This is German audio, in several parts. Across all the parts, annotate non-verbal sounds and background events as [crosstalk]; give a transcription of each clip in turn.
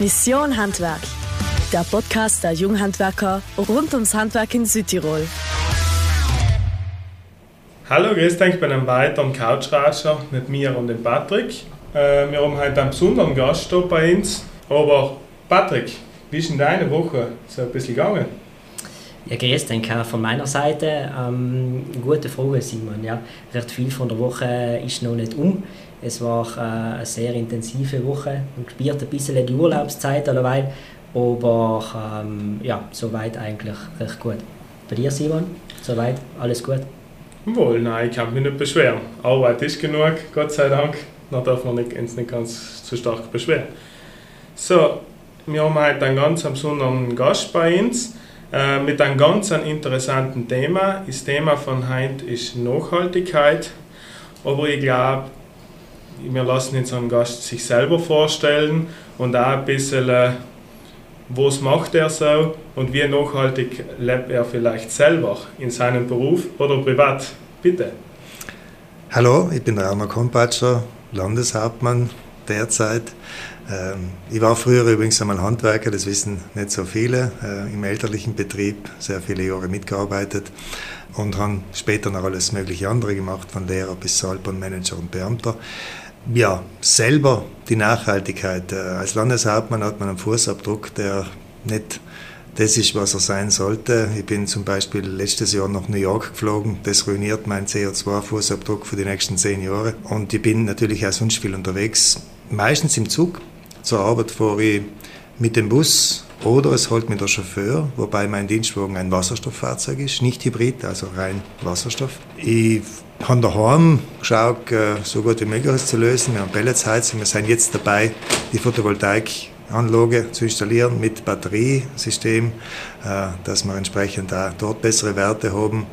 Mission Handwerk, der Podcast der Junghandwerker rund ums Handwerk in Südtirol. Hallo, grüß euch bei einem weiteren Couchratscher mit mir und dem Patrick. Äh, wir haben heute einen besonderen Gast hier bei uns. Aber Patrick, wie ist denn deine Woche so ein bisschen gegangen? Ja, grüß dich von meiner Seite. Ähm, gute Frage, Simon. Ja, recht viel von der Woche ist noch nicht um. Es war äh, eine sehr intensive Woche und spürt ein bisschen die Urlaubszeit alleweil, aber ähm, ja, soweit eigentlich recht gut. Bei dir, Simon? Soweit alles gut? Wohl, nein, ich kann mich nicht beschweren. Arbeit ist genug, Gott sei Dank. Da darf man nicht, uns nicht ganz zu stark beschweren. So, wir haben heute einen ganz besonderen Gast bei uns äh, mit einem ganz interessanten Thema. Das Thema von heute ist Nachhaltigkeit. Aber ich glaube, wir lassen unseren Gast sich selber vorstellen und auch ein bisschen, äh, was macht er so und wie nachhaltig lebt er vielleicht selber in seinem Beruf oder privat. Bitte. Hallo, ich bin Rainer Kompatscher, Landeshauptmann derzeit. Ähm, ich war früher übrigens einmal Handwerker, das wissen nicht so viele, äh, im elterlichen Betrieb, sehr viele Jahre mitgearbeitet und habe später noch alles mögliche andere gemacht, von Lehrer bis Salbernmanager und Beamter ja, selber die Nachhaltigkeit. Äh, als Landeshauptmann hat man einen Fußabdruck, der nicht das ist, was er sein sollte. Ich bin zum Beispiel letztes Jahr nach New York geflogen. Das ruiniert meinen CO2-Fußabdruck für die nächsten zehn Jahre. Und ich bin natürlich auch sonst viel unterwegs. Meistens im Zug. Zur Arbeit fahre ich mit dem Bus oder es holt mir der Chauffeur, wobei mein Dienstwagen ein Wasserstofffahrzeug ist, nicht Hybrid, also rein Wasserstoff. Ich haben daheim geschaut, äh, so gut wie möglich es zu lösen. Wir haben Pelletsheizung. Wir sind jetzt dabei, die Photovoltaikanlage zu installieren mit Batteriesystem, äh, dass wir entsprechend auch dort bessere Werte haben.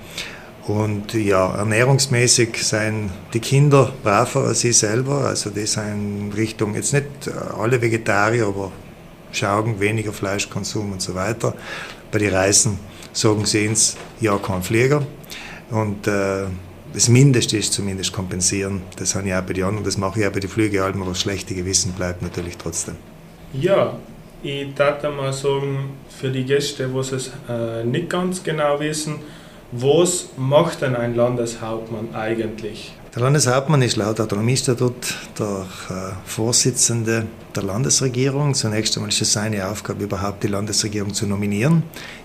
Und ja, ernährungsmäßig seien die Kinder braver als sie selber. Also die sind in Richtung, jetzt nicht alle Vegetarier, aber schauen, weniger Fleischkonsum und so weiter. Bei den Reisen sagen sie uns, ja, kein Flieger. Und äh, das Mindeste ist zumindest kompensieren. Das habe ich auch bei den anderen, das mache ich auch bei den Flügealben, aber das schlechte Gewissen bleibt natürlich trotzdem. Ja, ich würde mal sagen, für die Gäste, die es äh, nicht ganz genau wissen, was macht denn ein Landeshauptmann eigentlich? Der Landeshauptmann ist laut Autonomiestatut der äh, Vorsitzende der Landesregierung. Zunächst einmal ist es seine Aufgabe, überhaupt die Landesregierung zu nominieren,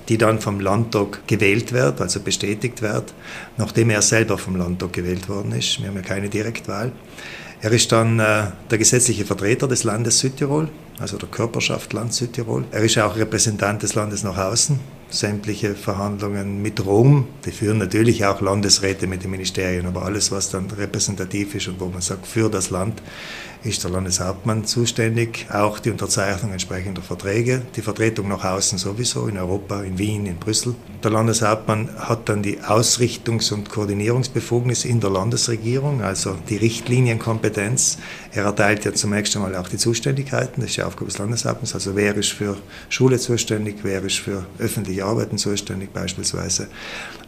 die dann vom Landtag gewählt wird, also bestätigt wird, nachdem er selber vom Landtag gewählt worden ist. Wir haben ja keine Direktwahl. Er ist dann äh, der gesetzliche Vertreter des Landes Südtirol, also der Körperschaft Land Südtirol. Er ist auch Repräsentant des Landes nach außen sämtliche Verhandlungen mit Rom. Die führen natürlich auch Landesräte mit den Ministerien, aber alles, was dann repräsentativ ist und wo man sagt, für das Land, ist der Landeshauptmann zuständig. Auch die Unterzeichnung entsprechender Verträge, die Vertretung nach außen sowieso, in Europa, in Wien, in Brüssel. Der Landeshauptmann hat dann die Ausrichtungs- und Koordinierungsbefugnis in der Landesregierung, also die Richtlinienkompetenz. Er erteilt ja zunächst einmal auch die Zuständigkeiten, das ist die Aufgabe des Landeshauptmanns, also wer ist für Schule zuständig, wer ist für öffentliche Arbeiten zuständig beispielsweise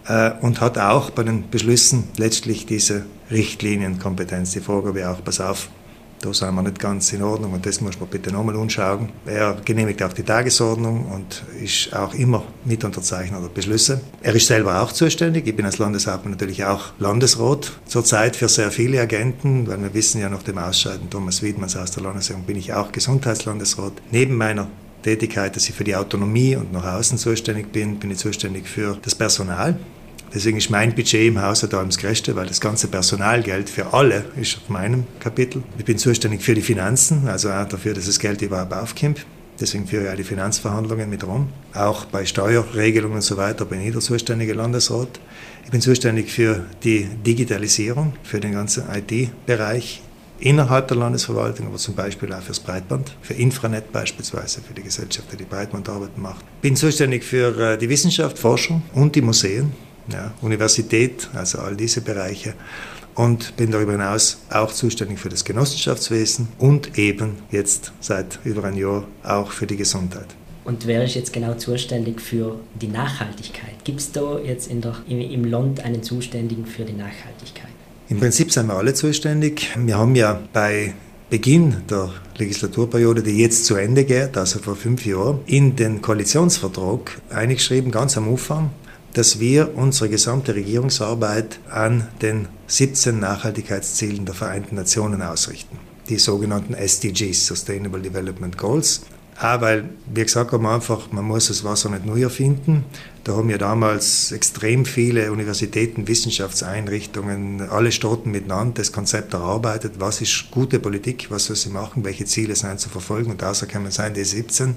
äh, und hat auch bei den Beschlüssen letztlich diese Richtlinienkompetenz, die Vorgabe auch, pass auf, da sind wir nicht ganz in Ordnung und das muss man bitte nochmal anschauen. Er genehmigt auch die Tagesordnung und ist auch immer Mitunterzeichner der Beschlüsse. Er ist selber auch zuständig. Ich bin als Landeshauptmann natürlich auch Landesrat zurzeit für sehr viele Agenten, weil wir wissen ja nach dem Ausscheiden Thomas Wiedmanns aus der Landesregierung bin ich auch Gesundheitslandesrat. Neben meiner Tätigkeit, dass ich für die Autonomie und nach außen zuständig bin, bin ich zuständig für das Personal. Deswegen ist mein Budget im Haus da das größte, weil das ganze Personalgeld für alle ist auf meinem Kapitel. Ich bin zuständig für die Finanzen, also auch dafür, dass das Geld überhaupt aufkommt. Deswegen führe ich auch die Finanzverhandlungen mit rum. Auch bei Steuerregelungen und so weiter bin ich der zuständige Landesrat. Ich bin zuständig für die Digitalisierung, für den ganzen IT-Bereich innerhalb der Landesverwaltung, aber zum Beispiel auch fürs Breitband, für Infranet beispielsweise, für die Gesellschaft, die Breitbandarbeiten macht. Bin zuständig für äh, die Wissenschaft, Forschung und die Museen, ja, Universität, also all diese Bereiche und bin darüber hinaus auch zuständig für das Genossenschaftswesen und eben jetzt seit über ein Jahr auch für die Gesundheit. Und wer ist jetzt genau zuständig für die Nachhaltigkeit? Gibt es da jetzt in der, im Land einen Zuständigen für die Nachhaltigkeit? Im Prinzip sind wir alle zuständig. Wir haben ja bei Beginn der Legislaturperiode, die jetzt zu Ende geht, also vor fünf Jahren, in den Koalitionsvertrag eingeschrieben, ganz am Anfang, dass wir unsere gesamte Regierungsarbeit an den 17 Nachhaltigkeitszielen der Vereinten Nationen ausrichten. Die sogenannten SDGs, Sustainable Development Goals. Auch weil, wie gesagt haben, einfach, man muss das Wasser nicht neu erfinden. Da haben ja damals extrem viele Universitäten, Wissenschaftseinrichtungen, alle Staaten miteinander das Konzept erarbeitet. Was ist gute Politik? Was soll sie machen? Welche Ziele sind zu verfolgen? Und außer kann man sein, die 17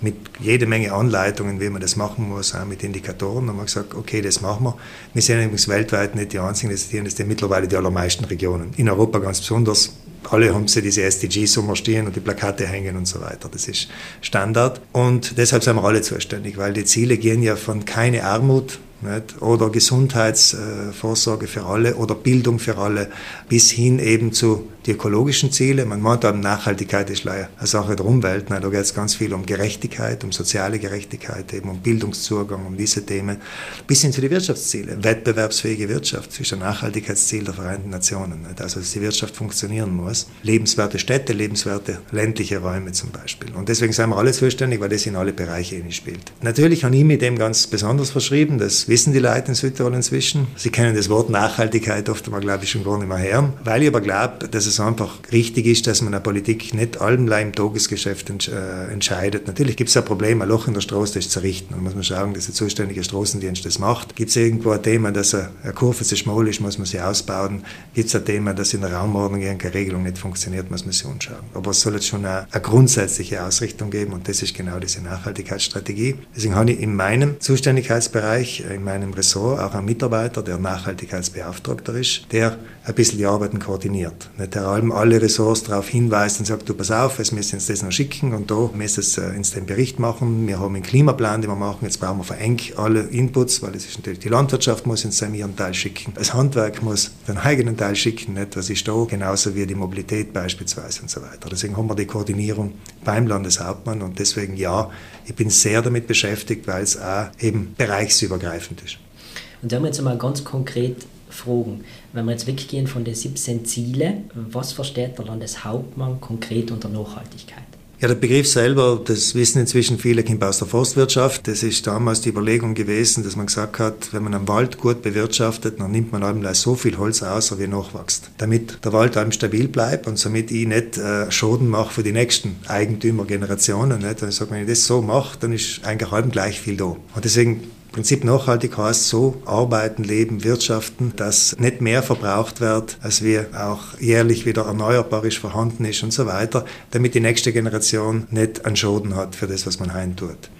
mit jede Menge Anleitungen, wie man das machen muss, auch mit Indikatoren. Und man gesagt, okay, das machen wir. Wir sind übrigens weltweit nicht die einzigen, das sind mittlerweile die allermeisten Regionen. In Europa ganz besonders alle haben sie diese SDGs stehen und die Plakate hängen und so weiter. Das ist Standard. Und deshalb sind wir alle zuständig, weil die Ziele gehen ja von keine Armut nicht? oder Gesundheitsvorsorge für alle oder Bildung für alle bis hin eben zu die ökologischen Ziele. Man meint dann, Nachhaltigkeit ist eine Sache der Umwelt. Nein, da geht es ganz viel um Gerechtigkeit, um soziale Gerechtigkeit, eben um Bildungszugang, um diese Themen, bis hin zu den Wirtschaftszielen. Wettbewerbsfähige Wirtschaft ist ein Nachhaltigkeitsziel der Vereinten Nationen. Nicht? Also, dass die Wirtschaft funktionieren muss. Lebenswerte Städte, lebenswerte ländliche Räume zum Beispiel. Und deswegen sind wir alle zuständig, weil das in alle Bereiche spielt. Natürlich habe ich mit dem ganz besonders verschrieben. Das wissen die Leute in Südtirol inzwischen. Sie kennen das Wort Nachhaltigkeit oft glaube ich, schon gar nicht mehr hören. Weil ich aber glaube, dass es es einfach richtig ist, dass man in der Politik nicht allem im Tagesgeschäft äh, entscheidet. Natürlich gibt es ein Problem, ein Loch in der Straße, das zu richten. Dann muss man schauen, dass der zuständige Straßendienst das macht. Gibt es irgendwo ein Thema, dass eine Kurve zu schmal ist, muss man sie ausbauen. Gibt es ein Thema, dass in der Raumordnung irgendeine Regelung nicht funktioniert, muss man sie anschauen. Aber es soll jetzt schon eine, eine grundsätzliche Ausrichtung geben und das ist genau diese Nachhaltigkeitsstrategie. Deswegen habe ich in meinem Zuständigkeitsbereich, in meinem Ressort auch einen Mitarbeiter, der Nachhaltigkeitsbeauftragter ist, der ein bisschen die Arbeiten koordiniert. Nicht der allem alle Ressorts darauf hinweist und sagt, du pass auf, es müssen uns das noch schicken und da müssen es äh, uns den Bericht machen. Wir haben einen Klimaplan, den wir machen. Jetzt brauchen wir für eng alle Inputs, weil es ist natürlich die Landwirtschaft muss uns ihren Teil schicken. Das Handwerk muss den eigenen Teil schicken, nicht? was ist da, genauso wie die Mobilität beispielsweise und so weiter. Deswegen haben wir die Koordinierung beim Landeshauptmann und deswegen ja, ich bin sehr damit beschäftigt, weil es auch eben bereichsübergreifend ist. Und da haben jetzt mal ganz konkret fragen, wenn wir jetzt weggehen von den 17 Zielen, was versteht der Landeshauptmann konkret unter Nachhaltigkeit? Ja, der Begriff selber, das wissen inzwischen viele, kommt aus der Forstwirtschaft. Das ist damals die Überlegung gewesen, dass man gesagt hat, wenn man einen Wald gut bewirtschaftet, dann nimmt man eben so viel Holz aus, wie nachwächst. Damit der Wald einem stabil bleibt und somit ich nicht äh, Schaden mache für die nächsten Eigentümergenerationen. Nicht? Und ich sage, wenn ich das so mache, dann ist eigentlich halb gleich viel da. Und deswegen Prinzip nachhaltig heißt so arbeiten, leben, wirtschaften, dass nicht mehr verbraucht wird, als wir auch jährlich wieder erneuerbar vorhanden ist und so weiter, damit die nächste Generation nicht einen Schaden hat für das, was man heim tut.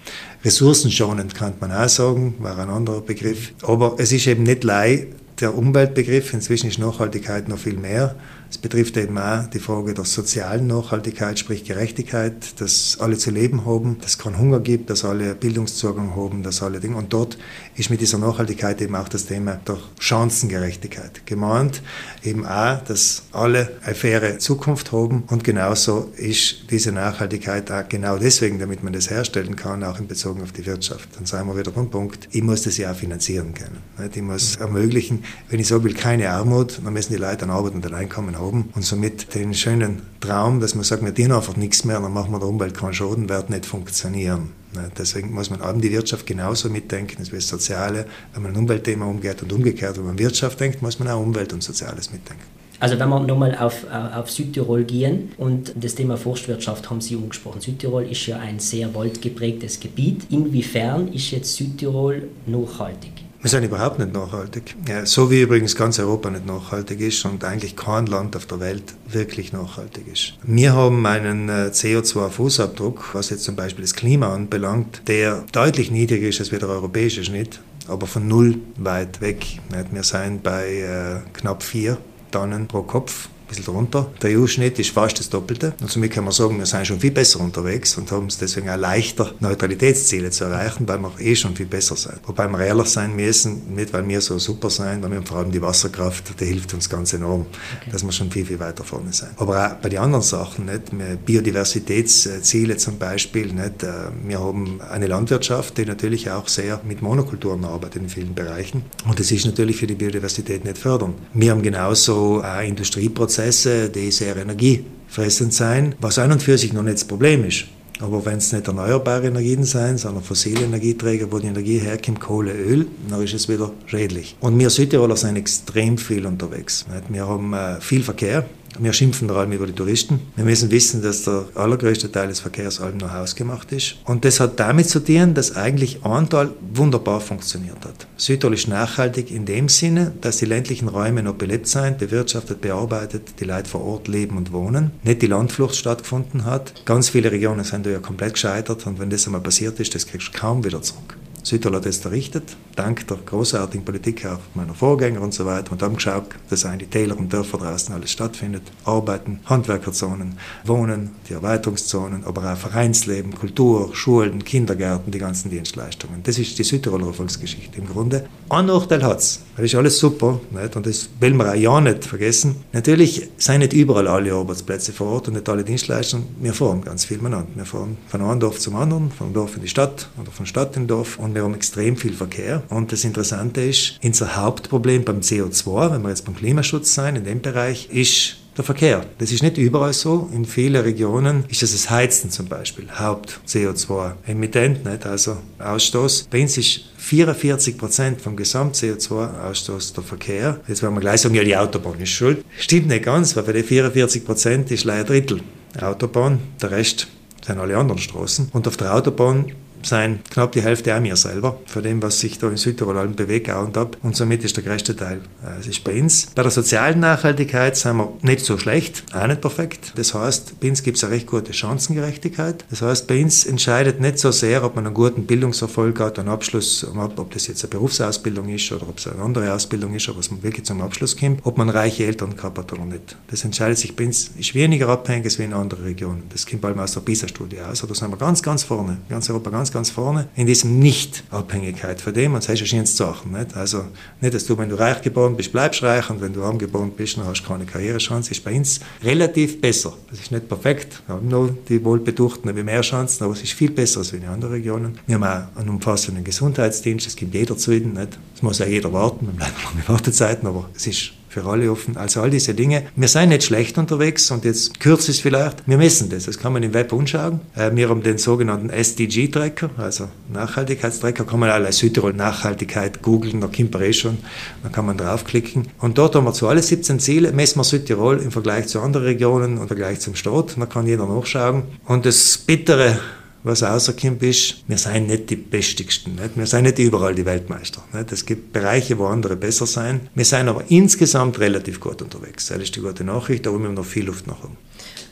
Ressourcenschonend kann man auch sagen, war ein anderer Begriff. Aber es ist eben nicht lei der Umweltbegriff, inzwischen ist Nachhaltigkeit noch viel mehr. Es betrifft eben auch die Frage der sozialen Nachhaltigkeit, sprich Gerechtigkeit, dass alle zu leben haben, dass es keinen Hunger gibt, dass alle Bildungszugang haben, dass alle Dinge. Und dort ist mit dieser Nachhaltigkeit eben auch das Thema der Chancengerechtigkeit gemeint. Eben auch, dass alle eine faire Zukunft haben. Und genauso ist diese Nachhaltigkeit auch genau deswegen, damit man das herstellen kann, auch in Bezug auf die Wirtschaft. Dann sagen wir wieder beim Punkt, ich muss das ja auch finanzieren können. Ich muss ermöglichen, wenn ich so will, keine Armut, dann müssen die Leute an Arbeit und ein Einkommen haben haben und somit den schönen Traum, dass man sagt, wir dienen einfach nichts mehr, dann machen wir der Umwelt keinen Schaden, wird nicht funktionieren. Deswegen muss man eben die Wirtschaft genauso mitdenken, als wie das Soziale, wenn man ein Umweltthema umgeht und umgekehrt, wenn man Wirtschaft denkt, muss man auch Umwelt und Soziales mitdenken. Also wenn wir nochmal auf, auf Südtirol gehen und das Thema Forstwirtschaft haben Sie angesprochen. Südtirol ist ja ein sehr waldgeprägtes Gebiet. Inwiefern ist jetzt Südtirol nachhaltig? Wir sind überhaupt nicht nachhaltig. Ja, so wie übrigens ganz Europa nicht nachhaltig ist und eigentlich kein Land auf der Welt wirklich nachhaltig ist. Wir haben einen äh, CO2-Fußabdruck, was jetzt zum Beispiel das Klima anbelangt, der deutlich niedriger ist als der europäische Schnitt, aber von null weit weg. Wir sind bei äh, knapp vier Tonnen pro Kopf bisschen drunter. Der EU-Schnitt ist fast das Doppelte. Und somit kann man sagen, wir sind schon viel besser unterwegs und haben es deswegen auch leichter, Neutralitätsziele zu erreichen, weil wir eh schon viel besser sind. Wobei wir ehrlich sein müssen, nicht weil wir so super sind, weil wir vor allem die Wasserkraft, die hilft uns ganz enorm, okay. dass wir schon viel, viel weiter vorne sind. Aber auch bei den anderen Sachen, nicht? Biodiversitätsziele zum Beispiel, nicht? Äh, wir haben eine Landwirtschaft, die natürlich auch sehr mit Monokulturen arbeitet in vielen Bereichen. Und das ist natürlich für die Biodiversität nicht fördernd. Wir haben genauso Industrieprozesse, Prozesse, die sehr Energie energiefressend sein, was an und für sich noch nicht das Problem ist. Aber wenn es nicht erneuerbare Energien sein, sondern fossile Energieträger, wo die Energie herkommt, Kohle, Öl, dann ist es wieder schädlich. Und wir Südtiroler sind extrem viel unterwegs. Wir haben äh, viel Verkehr, wir schimpfen vor allem über die Touristen. Wir müssen wissen, dass der allergrößte Teil des Verkehrs allem noch hausgemacht ist. Und das hat damit zu tun, dass eigentlich Antal wunderbar funktioniert hat. Südtirol ist nachhaltig in dem Sinne, dass die ländlichen Räume noch belebt sind, bewirtschaftet, bearbeitet, die Leute vor Ort leben und wohnen. Nicht die Landflucht stattgefunden hat. Ganz viele Regionen sind da ja komplett gescheitert und wenn das einmal passiert ist, das kriegst du kaum wieder zurück. Südtirol hat das errichtet, dank der großartigen Politik auch meiner Vorgänger und so weiter. Und haben geschaut, dass die Täler und Dörfer draußen alles stattfindet. Arbeiten, Handwerkerzonen, Wohnen, die Erweiterungszonen, aber auch Vereinsleben, Kultur, Schulen, Kindergärten, die ganzen Dienstleistungen. Das ist die Südtiroler Erfolgsgeschichte im Grunde. Ein Nachteil hat es, das ist alles super nicht? und das will man auch ja nicht vergessen. Natürlich sind nicht überall alle Arbeitsplätze vor Ort und nicht alle Dienstleistungen. Wir fahren ganz viel miteinander. Wir fahren von einem Dorf zum anderen, vom Dorf in die Stadt oder von Stadt in Dorf und wir haben extrem viel Verkehr. Und das Interessante ist, unser Hauptproblem beim CO2, wenn wir jetzt beim Klimaschutz sein, in dem Bereich, ist der Verkehr. Das ist nicht überall so. In vielen Regionen ist das das Heizen zum Beispiel, Haupt-CO2-Emittent, also Ausstoß. Bei uns ist 44 Prozent vom Gesamt-CO2-Ausstoß der Verkehr. Jetzt werden wir gleich sagen, ja, die Autobahn ist schuld. Stimmt nicht ganz, weil für die 44 Prozent ist leider ein Drittel Autobahn, der Rest sind alle anderen Straßen. Und auf der Autobahn sein knapp die Hälfte auch mir selber, von dem, was sich da in Südtirol allem bewegt, und ab. Und somit ist der größte Teil. Äh, es ist bei uns. Bei der sozialen Nachhaltigkeit sind wir nicht so schlecht, auch nicht perfekt. Das heißt, bei uns gibt es eine recht gute Chancengerechtigkeit. Das heißt, bei uns entscheidet nicht so sehr, ob man einen guten Bildungserfolg hat, einen Abschluss, ob das jetzt eine Berufsausbildung ist oder ob es eine andere Ausbildung ist, aber dass man wirklich zum Abschluss kommt, ob man reiche Eltern gehabt hat oder nicht. Das entscheidet sich bei uns, ist weniger abhängig als in anderen Regionen. Das kommt allem aus der PISA-Studie aus. Da sind wir ganz, ganz vorne. Ganz Europa ganz, ganz vorne, in diesem Nicht-Abhängigkeit von dem, und das ist ja Sachen. Nicht? Also nicht, dass du, wenn du reich geboren bist, bleibst reich, und wenn du arm geboren bist, dann hast du keine Karrierechance. Ist bei uns relativ besser. Das ist nicht perfekt. Wir haben noch die Wohlbetuchten wie mehr Chancen, aber es ist viel besser als in anderen Regionen. Wir haben auch einen umfassenden Gesundheitsdienst, das gibt jeder zu ihnen. Nicht? Das muss auch jeder warten, wir bleiben lange Wartezeiten, aber es ist für alle offen. Also all diese Dinge. Wir sind nicht schlecht unterwegs und jetzt kürzt es vielleicht. Wir messen das. Das kann man im Web anschauen. Äh, wir haben den sogenannten SDG-Tracker, also Nachhaltigkeitstracker. Kann man alle Südtirol Nachhaltigkeit googeln, da kommt man eh schon. Da kann man draufklicken. Und dort haben wir zu alle 17 Ziele, messen wir Südtirol im Vergleich zu anderen Regionen und im Vergleich zum Staat. Da kann jeder nachschauen. Und das Bittere was rauskommt, ist, wir sind nicht die Bestigsten. Nicht? Wir sind nicht überall die Weltmeister. Nicht? Es gibt Bereiche, wo andere besser sind. Wir sind aber insgesamt relativ gut unterwegs. Das ist die gute Nachricht, aber wir noch viel Luft nach oben.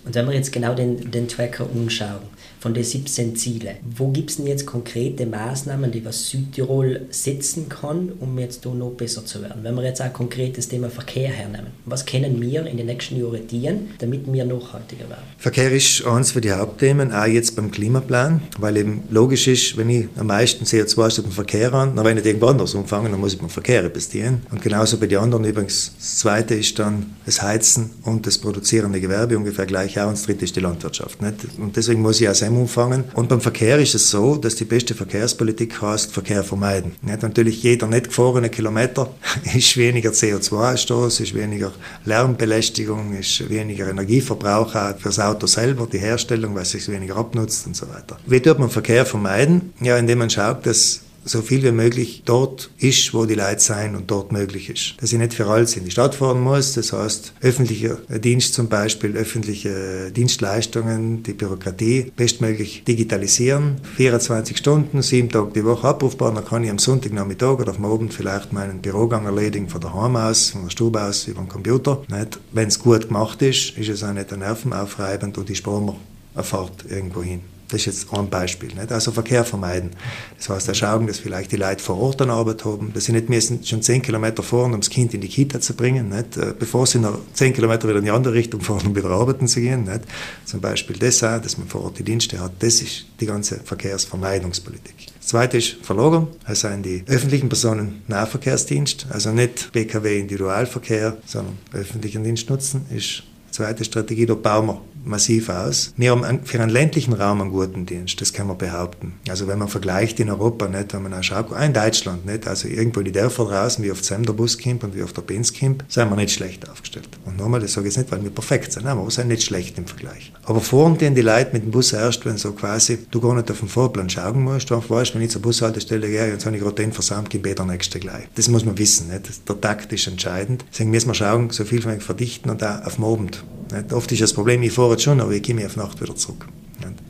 Und wenn wir jetzt genau den, den Tracker anschauen, von den 17 Zielen, wo gibt es denn jetzt konkrete Maßnahmen, die was Südtirol setzen kann, um jetzt da noch besser zu werden? Wenn wir jetzt auch ein konkretes Thema Verkehr hernehmen, was können wir in den nächsten Jahren tun, damit wir nachhaltiger werden? Verkehr ist eines für die Hauptthemen, auch jetzt beim Klimaplan, weil eben logisch ist, wenn ich am meisten CO2 aus dem Verkehr an, dann wenn ich irgendwo anders umfangen, dann muss ich beim Verkehr investieren. Und genauso bei den anderen übrigens. Das zweite ist dann das Heizen und das produzierende Gewerbe ungefähr gleich auch und das dritte ist die Landwirtschaft. Nicht? Und deswegen muss ich auch SEM umfangen. Und beim Verkehr ist es so, dass die beste Verkehrspolitik heißt, Verkehr vermeiden. Nicht? Natürlich jeder nicht gefahrene Kilometer [laughs] ist weniger CO2-Ausstoß, ist weniger Lärmbelästigung, ist weniger Energieverbrauch auch für das Auto selber, die Herstellung, weil es sich weniger abnutzt und so weiter. Wie tut man Verkehr vermeiden? Ja, indem man schaut, dass so viel wie möglich dort ist, wo die Leute sein und dort möglich ist. Dass ich nicht für alles in die Stadt fahren muss, das heißt öffentlicher Dienst zum Beispiel, öffentliche Dienstleistungen, die Bürokratie bestmöglich digitalisieren, 24 Stunden, sieben Tage die Woche abrufbar, dann kann ich am Sonntagnachmittag oder am Abend vielleicht meinen Bürogang erledigen von daheim aus, von der Stube aus, über den Computer. Wenn es gut gemacht ist, ist es auch nicht nervenaufreibend und ich spare eine Fahrt irgendwo hin. Das ist jetzt ein Beispiel. Nicht? Also Verkehr vermeiden. Das heißt, da schauen, dass vielleicht die Leute vor Ort eine Arbeit haben, dass sie nicht müssen schon zehn Kilometer fahren, um das Kind in die Kita zu bringen, nicht? Äh, bevor sie noch zehn Kilometer wieder in die andere Richtung fahren, um wieder arbeiten zu gehen. Nicht? Zum Beispiel das auch, dass man vor Ort die Dienste hat. Das ist die ganze Verkehrsvermeidungspolitik. Das zweite ist Verlagern, also sind die öffentlichen Personen Nahverkehrsdienst, also nicht BKW Individualverkehr, sondern öffentlichen Dienst nutzen, ist zweite Strategie. Da bauen wir massiv aus. Wir haben für einen ländlichen Raum einen guten Dienst, das kann man behaupten. Also wenn man vergleicht in Europa, nicht, wenn man auch schaut, auch in Deutschland, nicht, also irgendwo in die Dörfer draußen, wie auf dem Bus kommt und wie auf der Benz kommt, sind wir nicht schlecht aufgestellt. Und nochmal, das sage ich jetzt nicht, weil wir perfekt sind, nein, wir sind nicht schlecht im Vergleich. Aber vorn gehen die Leute mit dem Bus erst, wenn so quasi du gar nicht auf dem Vorplan schauen musst, du weißt, wenn ich zur Bushaltestelle gehe, jetzt habe ich gerade den versammelt, gehe der nächste gleich. Das muss man wissen, nicht? der Takt ist entscheidend. Deswegen müssen wir schauen, so viel wie verdichten und auch auf dem Abend. Oft ist das Problem, ich fahre schon, aber ich komme auf Nacht wieder zurück.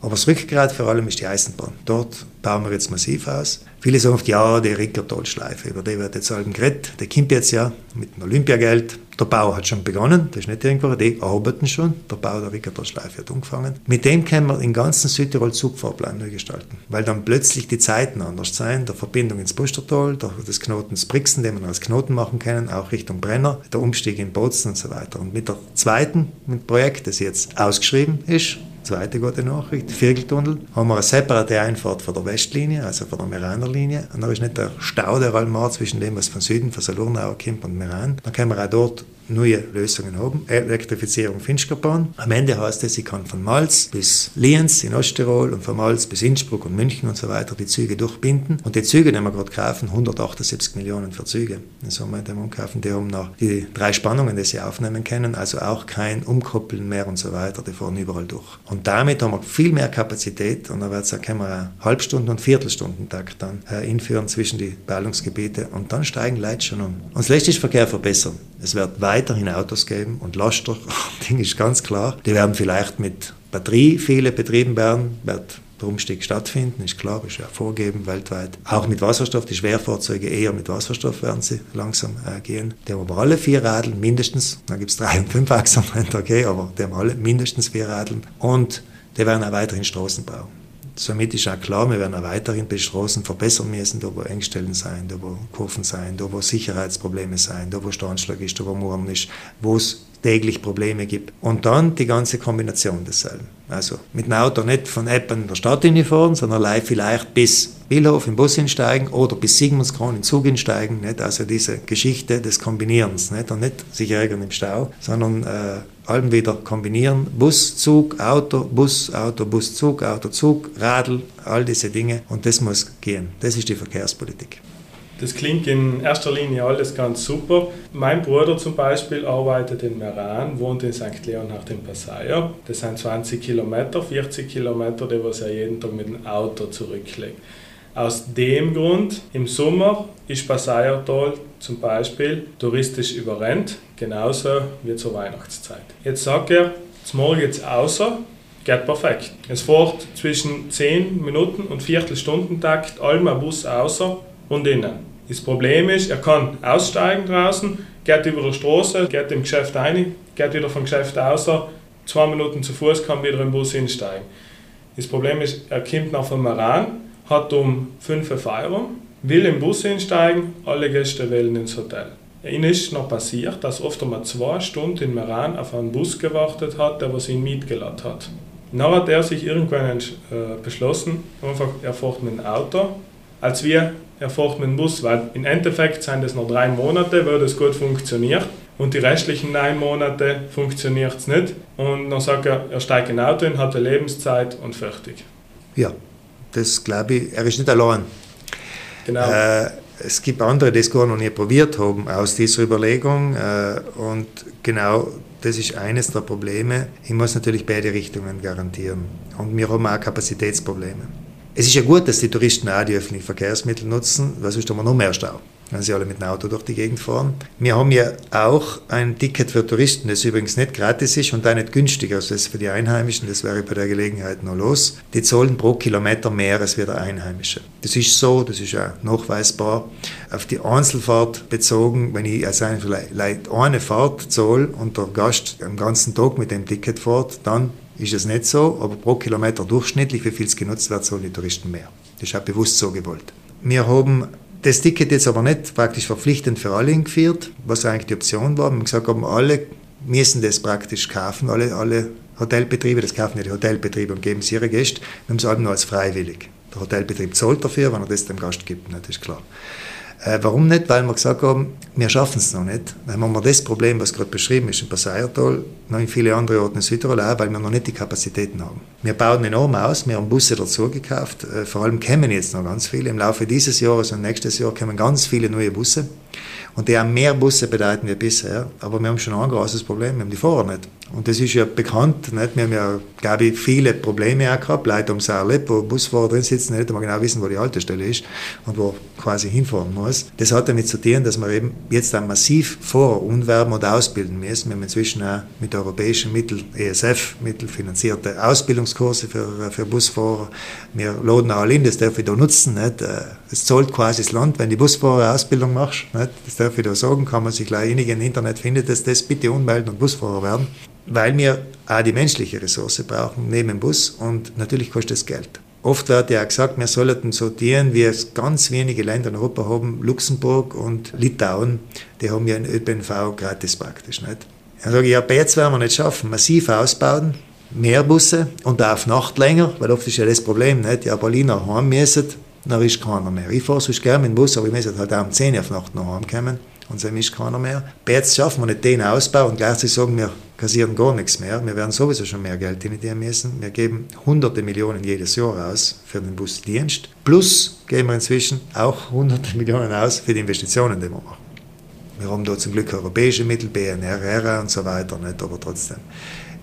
Aber das Rückgrat vor allem ist die Eisenbahn. Dort bauen wir jetzt massiv aus. Viele sagen oft, ja, die Rickertal-Schleife, über die wird jetzt allen geredet. Der kommt jetzt ja mit dem Olympiageld. Der Bau hat schon begonnen, das ist nicht irgendwo, die arbeiten schon. Der Bau der Rickertal-Schleife hat angefangen. Mit dem können wir den ganzen Südtirol Zugfahrplan neu gestalten, weil dann plötzlich die Zeiten anders sein, der Verbindung ins Bustertal, des Knotens Brixen, den wir als Knoten machen können, auch Richtung Brenner, der Umstieg in Bozen und so weiter. Und mit der zweiten Projekt, das jetzt ausgeschrieben ist, Zweite gute Nachricht, Vierteltunnel, haben wir eine separate Einfahrt von der Westlinie, also von der Meraner Linie. Und da ist nicht der Stau, der allmal zwischen dem, was von Süden, von Salurnau kommt und Meran. Dann können wir auch dort neue Lösungen haben. Elektrifizierung Finchkerbahn. Am Ende heißt es, ich kann von Malz bis Lienz in Osttirol und von Malz bis Innsbruck und München und so weiter die Züge durchbinden. Und die Züge, die wir gerade kaufen, 178 Millionen für Züge. Das haben wir in dem umkaufen. Die haben noch die drei Spannungen, die sie aufnehmen können, also auch kein Umkoppeln mehr und so weiter. Die fahren überall durch. Und damit haben wir viel mehr Kapazität und da wird es können wir einen Halbstunden- und Viertelstundentakt dann äh, einführen zwischen die Ballungsgebiete und dann steigen Leute schon um. Und das letzte ist Verkehr verbessern. Es wird weiterhin Autos geben und Laster, [laughs] Ding ist ganz klar. Die werden vielleicht mit Batterie viele betrieben werden, wird der Umstieg stattfinden, ist klar, ist ja vorgegeben weltweit. Auch mit Wasserstoff, die Schwerfahrzeuge eher mit Wasserstoff werden sie langsam äh, gehen. Die haben aber alle vier Radeln mindestens, dann gibt es drei und fünf Achsen, [laughs] okay, aber die haben alle mindestens vier Radeln und die werden auch weiterhin Straßen bauen. Somit ist auch klar, wir werden auch weiterhin bei Straßen verbessern müssen, da wo Engstellen sein, da wo Kurven sein, da wo Sicherheitsprobleme sein, da wo Steinschlag ist, da wo Murren ist, wo es täglich Probleme gibt. Und dann die ganze Kombination desselben. Also mit dem Auto nicht von Eppen in der Stadt hinfahren, sondern live vielleicht bis Billhof im Bus hinsteigen oder bis Sigmundskron den Zug hinsteigen. Nicht? Also diese Geschichte des Kombinierens. Nicht? Und nicht sich ärgern im Stau, sondern äh, allem wieder kombinieren. Bus, Zug, Auto, Bus, Auto, Bus, Zug, Auto, Zug, Radl, all diese Dinge. Und das muss gehen. Das ist die Verkehrspolitik. Das klingt in erster Linie alles ganz super. Mein Bruder zum Beispiel arbeitet in Meran, wohnt in St. Leonhard in Passaier. Das sind 20 Kilometer, 40 Kilometer, die was er jeden Tag mit dem Auto zurücklegt. Aus dem Grund, im Sommer ist Passaiertal zum Beispiel touristisch überrennt, genauso wie zur Weihnachtszeit. Jetzt sagt er, zum Morgen jetzt außer, geht perfekt. Es fährt zwischen 10 Minuten und Viertelstundentakt allem ein Bus außer und innen. Das Problem ist, er kann aussteigen draußen, geht über die Straße, geht im Geschäft ein, geht wieder vom Geschäft außer, zwei Minuten zu Fuß, kann wieder im Bus hinsteigen. Das Problem ist, er kommt nach dem Maran, hat um 5 Uhr Feierabend, will im Bus hinsteigen, alle Gäste wählen ins Hotel. Ihnen ist noch passiert, dass oft einmal zwei Stunden in Meran auf einen Bus gewartet hat, der was ihn mitgeladen hat. Dann hat er sich irgendwann äh, beschlossen, einfach er fährt mit dem Auto, als wir er dem Bus, weil im Endeffekt sind es noch drei Monate, wo das gut funktioniert und die restlichen neun Monate funktioniert es nicht. Und dann sagt er, er steigt in ein Auto und hat eine Lebenszeit und fertig. Ja, das glaube ich, er ist nicht allein. Genau. Äh, es gibt andere, die es gar noch nie probiert haben aus dieser Überlegung. Äh, und genau das ist eines der Probleme. Ich muss natürlich beide Richtungen garantieren. Und wir haben auch Kapazitätsprobleme. Es ist ja gut, dass die Touristen auch die öffentlichen Verkehrsmittel nutzen, weil sonst haben wir noch mehr Stau, wenn sie alle mit dem Auto durch die Gegend fahren. Wir haben ja auch ein Ticket für Touristen, das übrigens nicht gratis ist und auch nicht günstig, also ist für die Einheimischen, das wäre bei der Gelegenheit noch los. Die zahlen pro Kilometer mehr als wir der Einheimische. Das ist so, das ist auch nachweisbar. Auf die Einzelfahrt bezogen, wenn ich also vielleicht eine Fahrt zahle und der Gast am ganzen Tag mit dem Ticket fährt, dann ist es nicht so, aber pro Kilometer durchschnittlich, wie viel es genutzt wird, sollen die Touristen mehr. Das ist auch bewusst so gewollt. Wir haben das Ticket jetzt aber nicht praktisch verpflichtend für alle eingeführt, was eigentlich die Option war. Wir haben gesagt, haben, alle müssen das praktisch kaufen, alle, alle Hotelbetriebe, das kaufen ja die Hotelbetriebe und geben sie ihre Gäste. Wir haben es alle nur als freiwillig. Der Hotelbetrieb zahlt dafür, wenn er das dem Gast gibt, das ist klar. Äh, warum nicht? Weil wir gesagt haben, wir schaffen es noch nicht. Dann haben wir das Problem, was gerade beschrieben ist, in Passaiertal, noch in viele andere Orte in Südtirol auch, weil wir noch nicht die Kapazitäten haben. Wir bauen enorm aus, wir haben Busse dazu gekauft, äh, vor allem kommen jetzt noch ganz viele. Im Laufe dieses Jahres und nächstes Jahr kommen ganz viele neue Busse. Und die haben mehr Busse bedeuten wie bisher, aber wir haben schon ein großes Problem, wir haben die Fahrer nicht. Und das ist ja bekannt, nicht? wir haben ja, glaube ich, viele Probleme auch gehabt, Leute um Saarlepp, wo Busfahrer drin sitzen, nicht einmal genau wissen, wo die Haltestelle ist und wo quasi hinfahren muss. Das hat damit zu tun, dass wir eben jetzt auch massiv Fahrer umwerben oder ausbilden müssen. Wir haben inzwischen auch mit europäischen Mitteln, ESF-Mittel finanzierte Ausbildungskurse für, für Busfahrer. Wir laden auch alle in, das darf ich da nutzen. Nicht? Es zahlt quasi das Land, wenn die Busfahrer Ausbildung machst. Nicht? Das darf ich da sagen, kann man sich gleich einig im Internet finden, dass das bitte ummelden und Busfahrer werden weil wir auch die menschliche Ressource brauchen neben dem Bus und natürlich kostet es Geld. Oft wird ja auch gesagt, wir sollten sortieren, wie es ganz wenige Länder in Europa haben, Luxemburg und Litauen, die haben ja einen ÖPNV gratis praktisch. Nicht? Dann sage ich, ja, jetzt werden wir nicht schaffen, massiv ausbauen, mehr Busse und auch auf Nacht länger, weil oft ist ja das Problem, nicht? ja, Berliner heim müssen, dann ist keiner mehr. Ich fahre sonst gerne mit dem Bus, aber ich muss halt auch um 10 Uhr auf Nacht noch heimkommen und dann ist keiner mehr. Jetzt schaffen wir nicht den Ausbau und gleichzeitig sagen wir, kassieren gar nichts mehr. Wir werden sowieso schon mehr Geld investieren müssen. Wir geben hunderte Millionen jedes Jahr aus für den Busdienst. Plus geben wir inzwischen auch hunderte [laughs] Millionen aus für die Investitionen, die wir machen. Wir haben da zum Glück europäische Mittel, BNR, RERA und so weiter, nicht, aber trotzdem.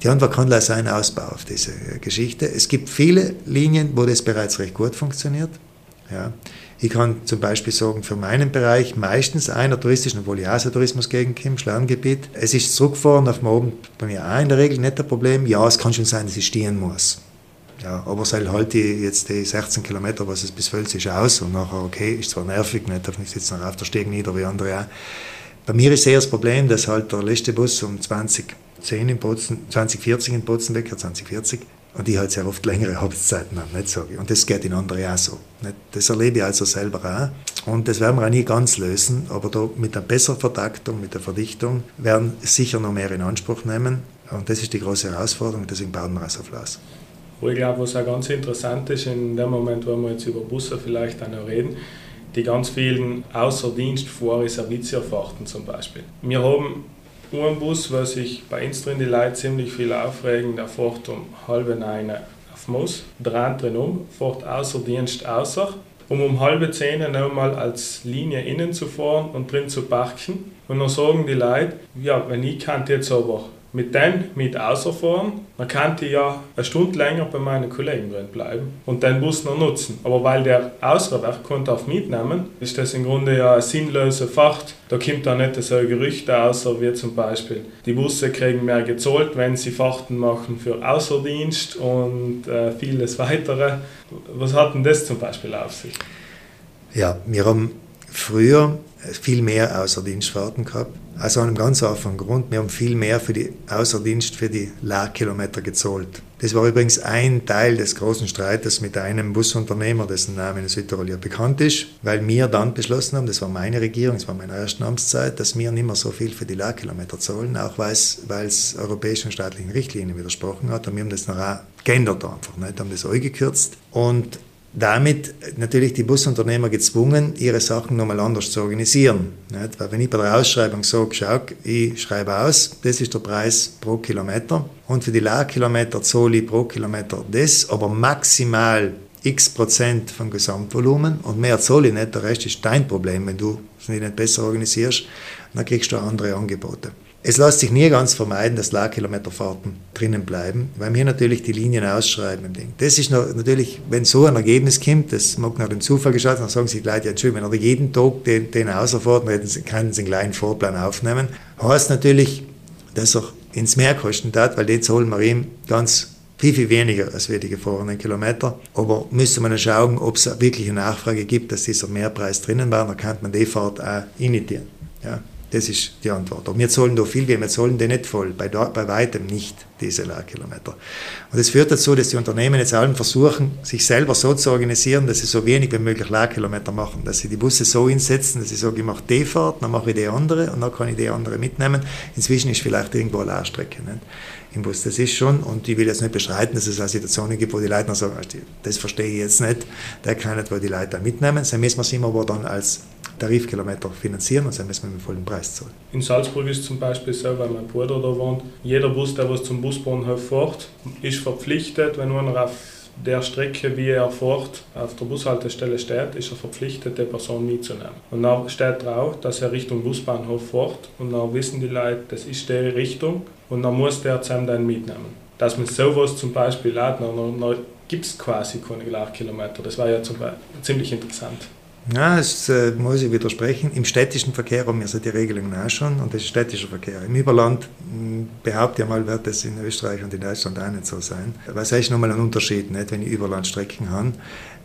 Die Antwort kann sein ein Ausbau auf diese Geschichte. Es gibt viele Linien, wo das bereits recht gut funktioniert. Ja. Ich kann zum Beispiel sagen, für meinen Bereich meistens einer touristischen, obwohl ich auch so Tourismusgegend im Schlerngebiet. Es ist zurückgefahren auf dem oben bei mir auch in der Regel nicht ein Problem. Ja, es kann schon sein, dass ich stehen muss. Ja, aber es halt die, jetzt die 16 Kilometer, was es bis Völz ist, aus und nachher, okay, ist zwar nervig, nicht, darf nicht sitzen auf der Steg nieder wie andere auch. Bei mir ist eher das Problem, dass halt der letzte Bus um 2010 in Bozen, 2040 in Bozen weg, 2040, und ich halt sehr oft längere Arbeitszeiten habe, nicht sage ich. Und das geht in andere auch so. Nicht? Das erlebe ich also selber auch. Und das werden wir auch nie ganz lösen, aber da mit einer besseren Vertaktung, mit der Verdichtung, werden sicher noch mehr in Anspruch nehmen. Und das ist die große Herausforderung, deswegen bauen wir es auf Las. Ich glaube, was auch ganz interessant ist, in dem Moment, wo wir jetzt über Busse vielleicht auch noch reden, die ganz vielen Außerdienstfahrten, Servizierfahrten zum Beispiel. Wir haben ein Bus, was sich bei uns drin die Leute ziemlich viel aufregen, der fährt um halb eine auf Muss, dreht drin um, fährt außer Dienst außer, um um halbe zehn nochmal als Linie innen zu fahren und drin zu parken. Und dann sagen die Leute, ja, wenn ich kann jetzt aber mit dem mit rausfahren, dann könnte ja eine Stunde länger bei meinen Kollegen drin bleiben und den Bus noch nutzen. Aber weil der Ausfahrwerk konnte auch mitnehmen, ist das im Grunde ja eine sinnlose Fahrt. Da kommt dann nicht so Gerüchte außer wie zum Beispiel, die Busse kriegen mehr gezahlt, wenn sie Fahrten machen für Außerdienst und äh, vieles weitere. Was hat denn das zum Beispiel auf sich? Ja, wir haben früher viel mehr Außerdienstfahrten gehabt. Also einem ganz einfachen Grund, wir haben viel mehr für die Außerdienst für die Lehrkilometer gezahlt. Das war übrigens ein Teil des großen Streites mit einem Busunternehmer, dessen Name in Südtirol ja bekannt ist, weil wir dann beschlossen haben, das war meine Regierung, das war meine erste Amtszeit, dass wir nicht mehr so viel für die Lehrkilometer zahlen, auch weil es europäischen staatlichen Richtlinien widersprochen hat. Und wir haben das auch geändert einfach, nicht? haben das gekürzt. Und damit natürlich die Busunternehmer gezwungen, ihre Sachen nochmal anders zu organisieren. Nicht? Weil wenn ich bei der Ausschreibung sage, schau, ich schreibe aus, das ist der Preis pro Kilometer und für die Leerkilometer zahle ich pro Kilometer das, aber maximal x Prozent vom Gesamtvolumen und mehr zahle ich nicht, der Rest ist dein Problem, wenn du es nicht besser organisierst, dann kriegst du andere Angebote. Es lässt sich nie ganz vermeiden, dass Leerkilometerfahrten drinnen bleiben, weil wir natürlich die Linien ausschreiben im Ding. Das ist natürlich, wenn so ein Ergebnis kommt, das mag nach dem Zufall geschaut, dann sagen sich die Leute, ja, Entschuldigung, wenn er jeden Tag den, den außerfährt, dann können sie einen kleinen Vorplan aufnehmen. Heißt natürlich, dass er ins Meer kosten hat, weil den zahlen wir ihm ganz viel, viel weniger als wir die gefahrenen Kilometer. Aber müsste man schauen, ob es wirklich eine Nachfrage gibt, dass dieser Mehrpreis drinnen war, dann kann man die Fahrt auch initiieren. Ja. Das ist die Antwort. Und wir zahlen da viel, wir zahlen die nicht voll, bei, bei weitem nicht diese Lehrkilometer. Und das führt dazu, dass die Unternehmen jetzt allen versuchen, sich selber so zu organisieren, dass sie so wenig wie möglich Lehrkilometer machen, dass sie die Busse so einsetzen, dass sie sagen, ich mache die Fahrt, dann mache ich die andere und dann kann ich die andere mitnehmen. Inzwischen ist vielleicht irgendwo eine Lehrstrecke. Nicht? Im Bus. Das ist schon, und ich will jetzt nicht bestreiten, dass es auch Situationen gibt, wo die Leute noch sagen, das verstehe ich jetzt nicht, der kann nicht, wo die Leute mitnehmen. Dann müssen wir es immer aber dann als Tarifkilometer finanzieren und dann müssen wir mit vollen Preis zahlen. In Salzburg ist zum Beispiel so, weil mein Bruder da wohnt, jeder Bus, der was zum Busbahnhof fährt, ist verpflichtet, wenn einer auf der Strecke, wie er fort auf der Bushaltestelle steht, ist er verpflichtet, die Person mitzunehmen. Und dann steht drauf, dass er Richtung Busbahnhof fährt und dann wissen die Leute, das ist die Richtung und dann muss der zusammen dann mitnehmen. Dass man sowas zum Beispiel dann, dann gibt es quasi keine Kilometer. Das war ja zum Beispiel ziemlich interessant. Ja, das äh, muss ich widersprechen. Im städtischen Verkehr haben wir so die Regelungen auch schon und das ist städtischer Verkehr. Im Überland hm, behaupte ich mal, wird das in Österreich und in Deutschland auch nicht so sein. Was ist nochmal ein Unterschied, nicht, wenn ich Überlandstrecken habe?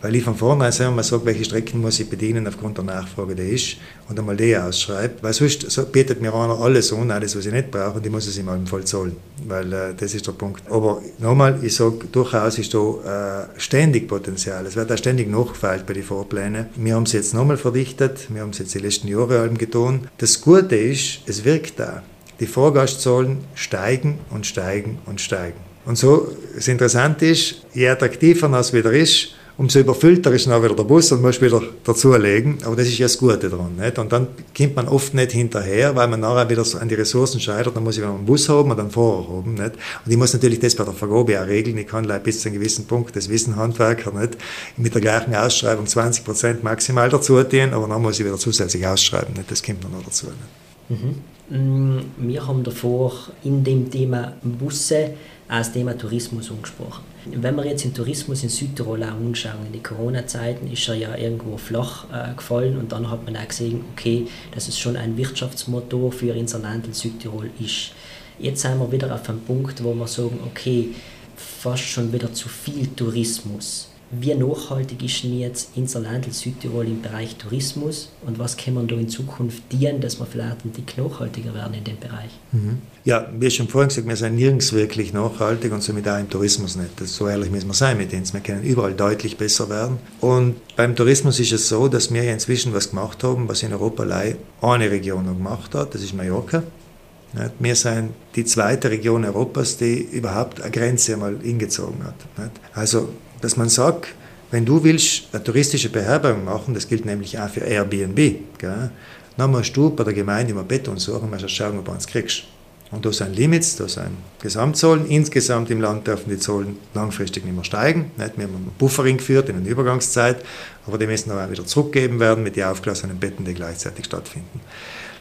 Weil ich von vornherein selber mal sage, welche Strecken muss ich bedienen aufgrund der Nachfrage, die ist, und einmal die ausschreibe. Weil sonst so bietet mir einer alles an, alles, was ich nicht brauche, und ich muss es ihm halt voll zahlen. Weil äh, das ist der Punkt. Aber nochmal, ich sage, durchaus ist da äh, ständig Potenzial. Es wird auch ständig nachgefeilt bei den Vorplänen. Wir haben es jetzt nochmal verdichtet, wir haben es jetzt die letzten Jahre allem getan. Das Gute ist, es wirkt da. Die Vorgastzahlen steigen und steigen und steigen. Und so, das Interessante ist, je attraktiver das wieder ist, umso überfüllter ist dann auch wieder der Bus und muss wieder dazulegen. Aber das ist ja das Gute daran. Nicht? Und dann kommt man oft nicht hinterher, weil man nachher wieder so an die Ressourcen scheitert. Dann muss ich wieder einen Bus haben und einen Fahrer haben. Nicht? Und ich muss natürlich das bei der Vergabe auch regeln. Ich kann bis zu einem gewissen Punkt, das wissen Handwerker nicht, mit der gleichen Ausschreibung 20 Prozent maximal dazu dienen, aber dann muss ich wieder zusätzlich ausschreiben. Nicht? Das kommt dann noch dazu. Mhm. Mm, wir haben davor in dem Thema Busse auch das Thema Tourismus angesprochen. Wenn wir jetzt den Tourismus in Südtirol auch anschauen, in den Corona-Zeiten ist er ja irgendwo flach äh, gefallen und dann hat man auch gesehen, okay, dass es schon ein Wirtschaftsmotor für unser Land in Südtirol ist. Jetzt sind wir wieder auf einem Punkt, wo wir sagen, okay, fast schon wieder zu viel Tourismus. Wie nachhaltig ist denn jetzt unser Land in Südtirol im Bereich Tourismus und was kann man da in Zukunft dienen, dass wir vielleicht ein Tick nachhaltiger werden in dem Bereich? Mhm. Ja, wie schon vorhin gesagt, wir sind nirgends wirklich nachhaltig und somit auch im Tourismus nicht. Das, so ehrlich müssen wir sein mit uns. Wir können überall deutlich besser werden. Und beim Tourismus ist es so, dass wir ja inzwischen was gemacht haben, was in Europa allein eine Region noch gemacht hat, das ist Mallorca. Wir sind die zweite Region Europas, die überhaupt eine Grenze einmal hingezogen hat. Also dass man sagt, wenn du willst eine touristische Beherbergung machen, das gilt nämlich auch für Airbnb, gell, dann musst du bei der Gemeinde immer Beton suchen, musst schauen, ob du es kriegst. Und da sind Limits, da sind Gesamtzahlen. Insgesamt im Land dürfen die Zahlen langfristig nicht mehr steigen. Wir haben einen Buffering geführt in einer Übergangszeit, aber die müssen auch wieder zurückgegeben werden mit den aufgelassenen Betten, die gleichzeitig stattfinden.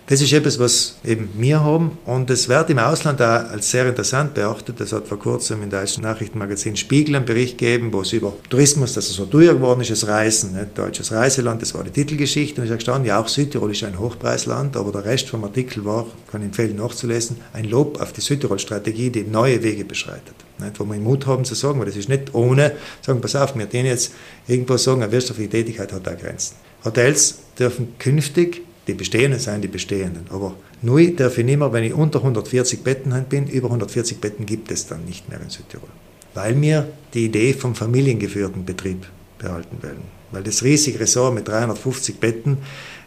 Das ist etwas, was eben wir haben und es wird im Ausland auch als sehr interessant beachtet. Es hat vor kurzem im deutschen Nachrichtenmagazin Spiegel einen Bericht gegeben, wo es über Tourismus, dass es so teuer geworden ist, das Reisen, nicht? deutsches Reiseland, das war die Titelgeschichte und ich habe gestanden, ja auch Südtirol ist ein Hochpreisland, aber der Rest vom Artikel war, kann ich empfehlen nachzulesen, ein Lob auf die Südtirol-Strategie, die neue Wege beschreitet. Nicht? Wo wir Mut haben zu sagen, weil das ist nicht ohne, sagen, pass auf, wir denen jetzt irgendwo sagen, eine wirtschaftliche Tätigkeit hat da Grenzen. Hotels dürfen künftig die bestehenden sind die bestehenden. Aber neu darf ich nicht mehr, wenn ich unter 140 Betten bin, über 140 Betten gibt es dann nicht mehr in Südtirol. Weil wir die Idee vom familiengeführten Betrieb behalten wollen. Weil das riesige Ressort mit 350 Betten,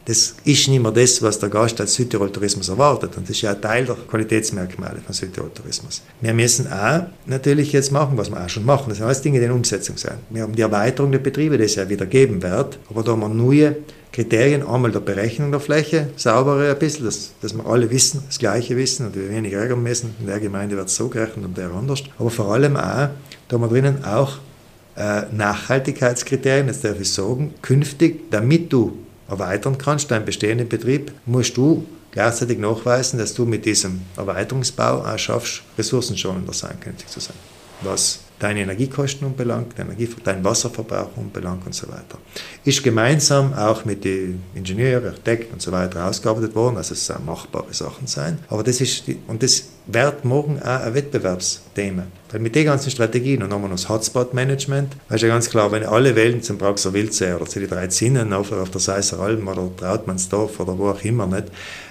das ist nicht mehr das, was der Gast als Südtirol Tourismus erwartet. Und das ist ja ein Teil der Qualitätsmerkmale von Südtirol Tourismus. Wir müssen auch natürlich jetzt machen, was wir auch schon machen. Das sind alles Dinge, die in Umsetzung sind. Wir haben die Erweiterung der Betriebe, die es ja wieder geben wird. Aber da haben wir neue Kriterien, einmal der Berechnung der Fläche, saubere ein bisschen, dass, dass wir alle wissen, das Gleiche wissen und wir wenig ärgern müssen. In der Gemeinde wird es so gerechnet und der anders. Aber vor allem auch, da haben wir drinnen auch äh, Nachhaltigkeitskriterien, das darf ich sagen, künftig, damit du erweitern kannst, deinen bestehenden Betrieb, musst du gleichzeitig nachweisen, dass du mit diesem Erweiterungsbau auch schaffst, ressourcenschonender sein, künftig zu sein. Was deine Energiekosten unbelangt, deinen Wasserverbrauch unbelangt und so weiter. Ist gemeinsam auch mit den Ingenieuren, Architekten und so weiter ausgearbeitet worden, also es sollen machbare Sachen sein. Aber das ist, die, und das wird morgen auch ein Wettbewerbsthema. Weil mit den ganzen Strategien und nochmal noch das Hotspot-Management, ist ja ganz klar, wenn alle wählen zum Praxer Wildsee oder zu den drei Zinnen auf, auf der Seisser Alm oder Trautmannsdorf oder wo auch immer nicht,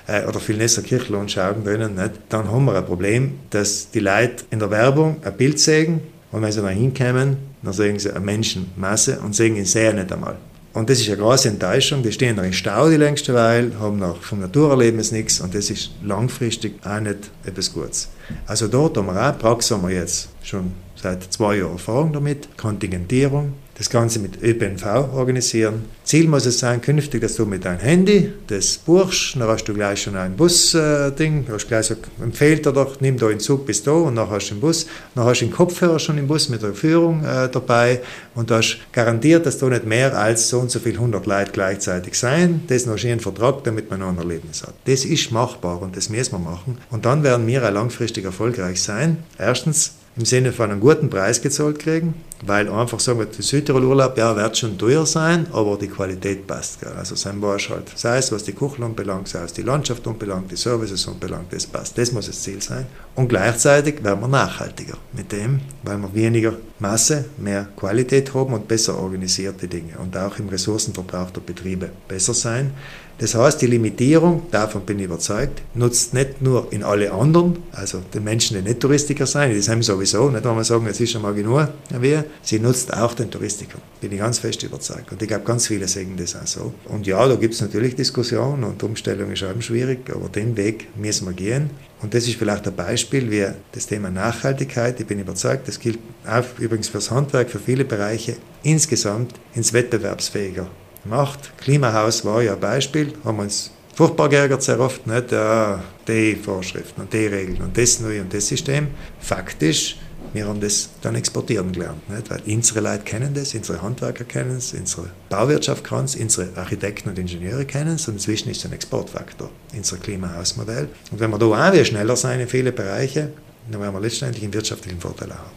äh, oder viel Nesser Kirchlohn schauen drinnen nicht, dann haben wir ein Problem, dass die Leute in der Werbung ein Bild sehen, und wenn sie da hinkommen, dann sehen sie eine Menschenmasse und sehen ihn sehr nicht einmal. Und das ist eine große Enttäuschung. Die stehen noch in Stau die längste Weile, haben noch vom Naturerlebnis nichts und das ist langfristig auch nicht etwas Gutes. Also dort haben wir auch, Praxis haben wir jetzt schon seit zwei Jahren Erfahrung damit, Kontingentierung, das Ganze mit ÖPNV organisieren. Ziel muss es sein, künftig, dass du mit deinem Handy das buchst, dann hast du gleich schon ein Bus-Ding, äh, hast gleich so, empfehlt er doch, nimm da den Zug bis da und dann hast du den Bus, dann hast du den Kopfhörer schon im Bus mit der Führung äh, dabei und du hast garantiert, dass da nicht mehr als so und so viel 100 Leute gleichzeitig sein. Das noch einen Vertrag, damit man noch ein Erlebnis hat. Das ist machbar und das müssen wir machen. Und dann werden wir auch langfristig erfolgreich sein. Erstens, im Sinne von einem guten Preis gezahlt kriegen, weil einfach sagen wir, der Südtirol-Urlaub, ja, wird schon teuer sein, aber die Qualität passt. Gell. Also sein Barsch halt, sei es was die Küche anbelangt, sei es die Landschaft anbelangt, die Services anbelangt, das passt. Das muss das Ziel sein. Und gleichzeitig werden wir nachhaltiger mit dem, weil wir weniger Masse, mehr Qualität haben und besser organisierte Dinge und auch im Ressourcenverbrauch der Betriebe besser sein. Das heißt, die Limitierung, davon bin ich überzeugt, nutzt nicht nur in alle anderen, also den Menschen, die nicht Touristiker sein, das haben sowieso, nicht wenn wir sagen, es ist schon mal genug, wie, sie nutzt auch den Touristikern, bin ich ganz fest überzeugt. Und ich glaube, ganz viele sagen das auch so. Und ja, da gibt es natürlich Diskussionen und Umstellung ist auch schwierig, aber den Weg müssen wir gehen. Und das ist vielleicht ein Beispiel, wie das Thema Nachhaltigkeit, ich bin überzeugt, das gilt auch übrigens fürs Handwerk, für viele Bereiche, insgesamt ins Wettbewerbsfähiger macht. Klimahaus war ja ein Beispiel, haben uns furchtbar geärgert sehr oft, nicht? Ja, die Vorschriften und die Regeln und das neue und das System. Faktisch, wir haben das dann exportieren gelernt, nicht? weil unsere Leute kennen das, unsere Handwerker kennen es, unsere Bauwirtschaft kann es, unsere Architekten und Ingenieure kennen es und inzwischen ist es ein Exportfaktor, unser Klimahausmodell. Und wenn wir da auch wieder schneller sein in viele Bereiche, dann werden wir letztendlich einen wirtschaftlichen Vorteil haben.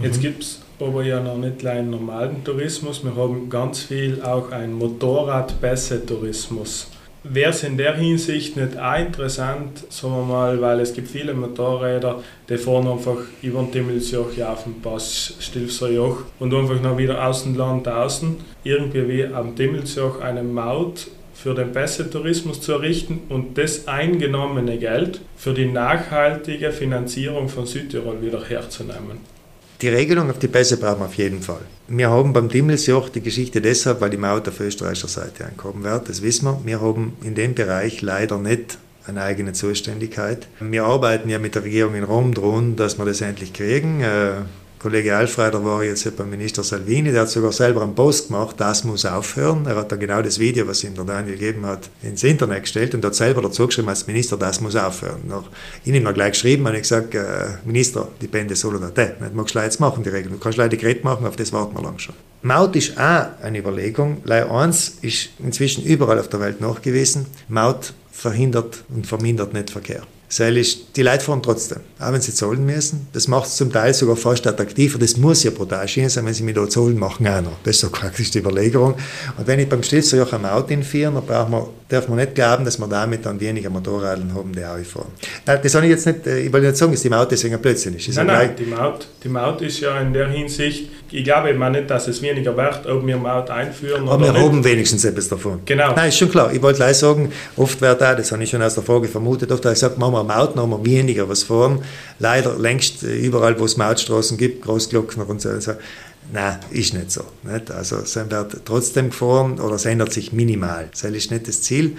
Jetzt gibt es aber ja noch nicht einen normalen Tourismus, wir haben ganz viel auch einen Motorradpässe-Tourismus. Wäre es in der Hinsicht nicht auch interessant, sagen wir mal, weil es gibt viele Motorräder, die fahren einfach über den Timmelsjoch auf den Pass Stilfser Joch und einfach noch wieder aus dem Land außen, irgendwie wie am Timmelsjoch eine Maut für den Pässe-Tourismus zu errichten und das eingenommene Geld für die nachhaltige Finanzierung von Südtirol wieder herzunehmen. Die Regelung auf die Pässe brauchen wir auf jeden Fall. Wir haben beim Dimmelsjoch die Geschichte deshalb, weil die Maut auf österreichischer Seite ankommen wird, das wissen wir. Wir haben in dem Bereich leider nicht eine eigene Zuständigkeit. Wir arbeiten ja mit der Regierung in Rom dran, dass wir das endlich kriegen. Kollege Alfreider war jetzt beim Minister Salvini, der hat sogar selber einen Post gemacht, das muss aufhören. Er hat dann genau das Video, was ihm der Daniel gegeben hat, ins Internet gestellt und hat selber dazu geschrieben als Minister, das muss aufhören. Nach, ich habe gleich geschrieben und ich gesagt, äh, Minister, die Bände sollen da das. Nicht magst du jetzt machen, die Regeln. Du kannst leider Gerät machen, auf das warten wir lang schon. Maut ist auch eine Überlegung. Lei 1 ist inzwischen überall auf der Welt nachgewiesen. Maut verhindert und vermindert nicht Verkehr. Seil ist, die Leute fahren trotzdem, auch wenn sie zahlen müssen. Das macht es zum Teil sogar fast attraktiver. Das muss ja brutal schön sein, wenn sie mir da zahlen, machen auch noch. Das ist so [laughs] praktisch die Überlegung. Und wenn ich beim Stilzerjoch am Auto hinfahre, dann braucht man, darf man nicht glauben, dass wir damit dann weniger Motorräder haben, die auch fahren. Nein, das soll ich jetzt nicht, äh, ich will nicht sagen, dass die Maut deswegen ein Blödsinn ist. Nein, nein, die Maut, die Maut ist ja in der Hinsicht, ich glaube eben nicht, dass es weniger wird, ob wir Maut einführen Aber wir nicht. haben wenigstens etwas davon. Genau. Nein, ist schon klar. Ich wollte gleich sagen, oft wird da, das habe ich schon aus der Frage vermutet, oft habe ich gesagt, machen wir Maut, dann haben wir weniger was fahren. Leider längst äh, überall, wo es Mautstraßen gibt, Großglockner und so, so Nein, ist nicht so. Nicht? Also es wird trotzdem gefahren oder es ändert sich minimal. Das ist nicht das Ziel.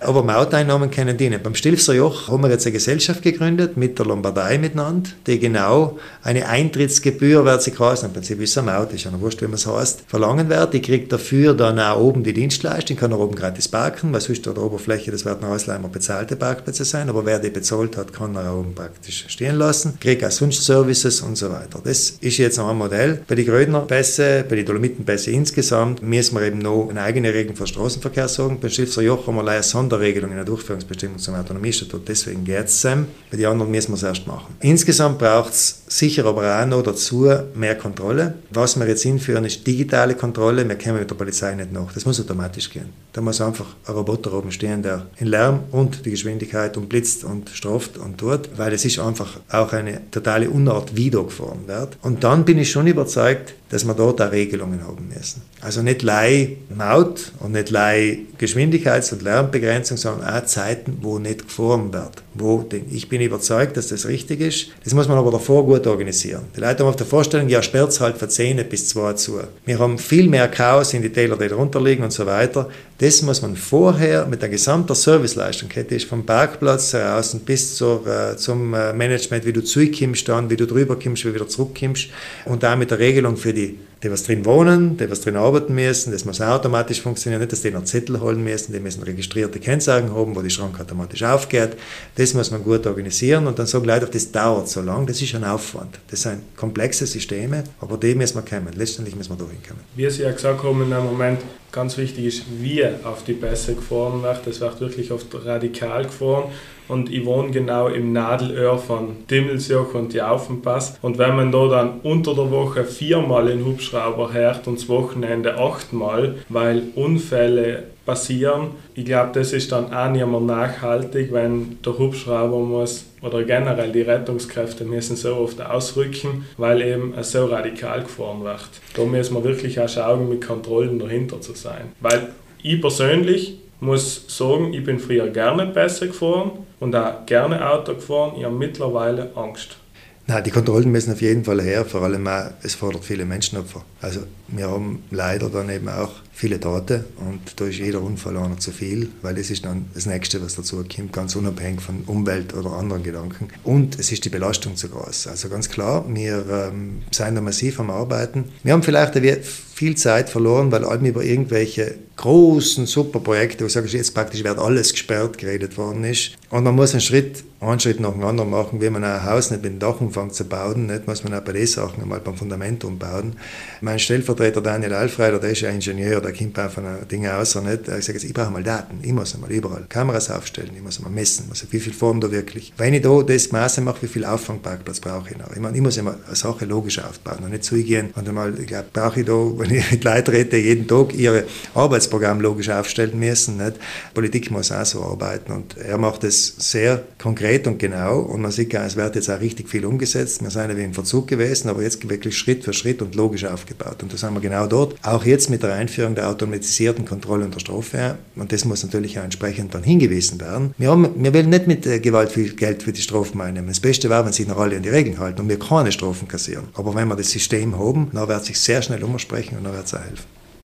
Aber Mauteinnahmen können dienen. Beim Stilfser Joch haben wir jetzt eine Gesellschaft gegründet mit der Lombardei miteinander, die genau eine Eintrittsgebühr, wird sie quasi, im Prinzip ist es eine Maut, ist ja noch wurscht, wie man es heißt, verlangen wird. Die kriegt dafür dann auch oben die Dienstleistung, kann auch oben gratis parken, weil sonst an der Oberfläche, das werden Häusleimer bezahlte Parkplätze sein, aber wer die bezahlt hat, kann er oben praktisch stehen lassen, kriegt auch sonst Services und so weiter. Das ist jetzt noch ein Modell. Bei den Grödnerpässe, bei den Dolomitenpässe insgesamt müssen wir eben noch eine eigene Regelung für Straßenverkehr sagen. Beim Stilfser Joch haben wir leider Sonderregelung in der Durchführungsbestimmung zum Autonomiestatut. Deswegen geht es Bei den anderen müssen wir es erst machen. Insgesamt braucht es sicher aber auch noch dazu mehr Kontrolle. Was wir jetzt hinführen, ist digitale Kontrolle. Wir kommen mit der Polizei nicht nach. Das muss automatisch gehen. Da muss einfach ein Roboter oben stehen, der in Lärm und die Geschwindigkeit und blitzt und straft und tut, weil es ist einfach auch eine totale Unart, wie da gefahren wird. Und dann bin ich schon überzeugt, dass wir dort auch Regelungen haben müssen. Also nicht Lei Maut und nicht Lei Geschwindigkeits- und Lärmbegrenzung, sondern auch Zeiten, wo nicht gefahren wird. Wo, ich bin überzeugt, dass das richtig ist. Das muss man aber davor gut organisieren. Die Leute haben auf der Vorstellung, ja, sperrt halt von 10 bis 2 zu. Wir haben viel mehr Chaos in die Täler, die darunter liegen und so weiter. Das muss man vorher mit der gesamten Serviceleistungskette, ist vom Parkplatz heraus bis zur, äh, zum äh, Management, wie du zurückkommst, dann, wie du drüber kommst, wie du wieder zurückkommst und auch mit der Regelung für die die was drin wohnen, die was drin arbeiten müssen, das muss automatisch funktionieren, nicht, dass die noch Zettel holen müssen, die müssen registrierte Kennzeichen haben, wo die Schrank automatisch aufgeht. Das muss man gut organisieren und dann sagen Leute, das dauert so lang, das ist ein Aufwand. Das sind komplexe Systeme, aber die müssen wir kommen. Letztendlich müssen wir da hinkommen. Wie Sie ja gesagt haben, in einem Moment ganz wichtig ist, wie auf die Pässe gefahren wird. Das wird wirklich oft radikal gefahren und ich wohne genau im Nadelöhr von Dimmelsjoch und die Aufenpass. Und wenn man da dann unter der Woche viermal in Hubschrauber hört und das Wochenende achtmal, weil Unfälle passieren, ich glaube, das ist dann auch nicht mehr nachhaltig, wenn der Hubschrauber muss oder generell die Rettungskräfte müssen so oft ausrücken, weil eben so radikal gefahren wird. Da müssen wir wirklich auch schauen, mit Kontrollen dahinter zu sein. Weil ich persönlich muss sagen, ich bin früher gerne besser gefahren und auch gerne Auto gefahren. Ich habe mittlerweile Angst. Nein, die Kontrollen müssen auf jeden Fall her, vor allem auch, es fordert viele Menschenopfer. Also wir haben leider dann eben auch viele Tote und da ist jeder Unfall einer zu viel, weil das ist dann das Nächste, was dazu kommt, ganz unabhängig von Umwelt oder anderen Gedanken. Und es ist die Belastung zu groß. Also ganz klar, wir ähm, sind da massiv am Arbeiten. Wir haben vielleicht viel Zeit verloren, weil allem über irgendwelche großen Superprojekte, wo sagst, jetzt praktisch wird alles gesperrt, geredet worden ist. Und man muss einen Schritt, einen Schritt nach dem anderen machen, wie man ein Haus nicht mit dem Dachumfang zu bauen, nicht, muss man auch bei den Sachen einmal beim Fundament umbauen. Mein Stellvertreter Daniel Alfreider, der ist ja Ingenieur, der kommt einfach von Dinge aus, nicht? Ich sage ich brauche mal Daten, ich muss einmal überall Kameras aufstellen, ich muss einmal messen, also wie viel Form da wirklich. Wenn ich da das Maße mache, wie viel Auffangparkplatz brauche ich noch? Ich meine, ich muss immer eine Sache logisch aufbauen und nicht zugehen und einmal, ich glaube, brauche ich da, [laughs] wenn ich mit Leuten rede, jeden Tag ihre Arbeitsprogramm logisch aufstellen müssen. Nicht? Politik muss auch so arbeiten und er macht es sehr konkret und genau und man sieht, es wird jetzt auch richtig viel umgesetzt. Wir sind ja wie im Verzug gewesen, aber jetzt wirklich Schritt für Schritt und logisch aufgebaut und das haben wir genau dort. Auch jetzt mit der Einführung der automatisierten Kontrolle und der Strophe und das muss natürlich auch entsprechend dann hingewiesen werden. Wir, haben, wir wollen nicht mit äh, Gewalt viel Geld für die Strophen einnehmen. Das Beste wäre, wenn sich noch alle an die Regeln halten und wir keine Strophen kassieren. Aber wenn wir das System haben, dann wird sich sehr schnell umsprechen und dann wird es auch helfen.